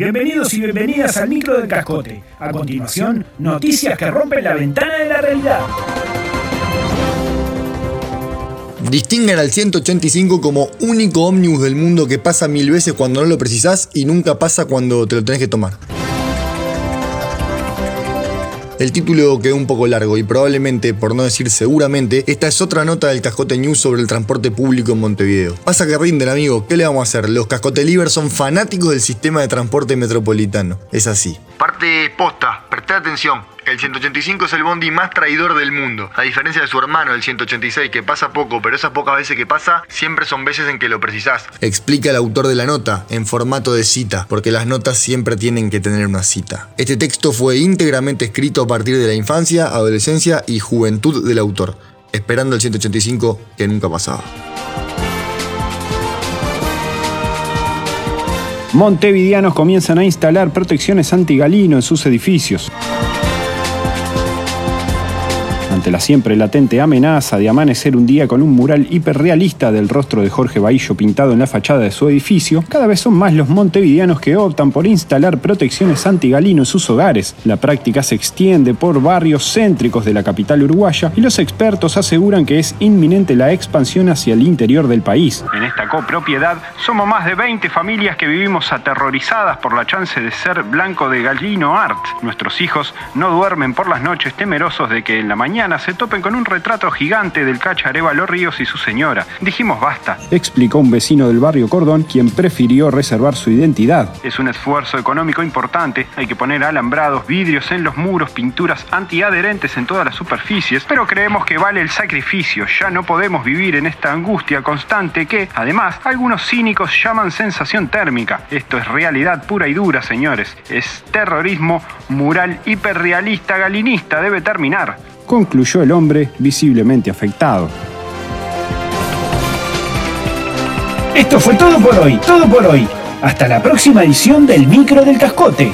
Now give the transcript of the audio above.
Bienvenidos y bienvenidas al micro del cascote. A continuación, noticias que rompen la ventana de la realidad. Distinguen al 185 como único ómnibus del mundo que pasa mil veces cuando no lo precisás y nunca pasa cuando te lo tenés que tomar. El título quedó un poco largo y probablemente, por no decir seguramente, esta es otra nota del Cascote News sobre el transporte público en Montevideo. Pasa que rinden, amigo, ¿qué le vamos a hacer? Los Cascote Livers son fanáticos del sistema de transporte metropolitano. Es así. Parte posta, prestad atención. El 185 es el bondi más traidor del mundo. A diferencia de su hermano, el 186, que pasa poco, pero esas pocas veces que pasa, siempre son veces en que lo precisás. Explica el autor de la nota, en formato de cita, porque las notas siempre tienen que tener una cita. Este texto fue íntegramente escrito a partir de la infancia, adolescencia y juventud del autor, esperando el 185 que nunca pasaba. Montevideanos comienzan a instalar protecciones antigalino en sus edificios ante la siempre latente amenaza de amanecer un día con un mural hiperrealista del rostro de Jorge Bahillo pintado en la fachada de su edificio, cada vez son más los montevideanos que optan por instalar protecciones antigalino en sus hogares. La práctica se extiende por barrios céntricos de la capital uruguaya y los expertos aseguran que es inminente la expansión hacia el interior del país. En esta copropiedad somos más de 20 familias que vivimos aterrorizadas por la chance de ser blanco de gallino art. Nuestros hijos no duermen por las noches temerosos de que en la mañana se topen con un retrato gigante del cacha Arevalo Ríos y su señora. Dijimos basta. Explicó un vecino del barrio Cordón, quien prefirió reservar su identidad. Es un esfuerzo económico importante. Hay que poner alambrados, vidrios en los muros, pinturas antiadherentes en todas las superficies, pero creemos que vale el sacrificio. Ya no podemos vivir en esta angustia constante que, además, algunos cínicos llaman sensación térmica. Esto es realidad pura y dura, señores. Es terrorismo mural hiperrealista galinista. Debe terminar concluyó el hombre visiblemente afectado. Esto fue todo por hoy, todo por hoy. Hasta la próxima edición del Micro del Cascote.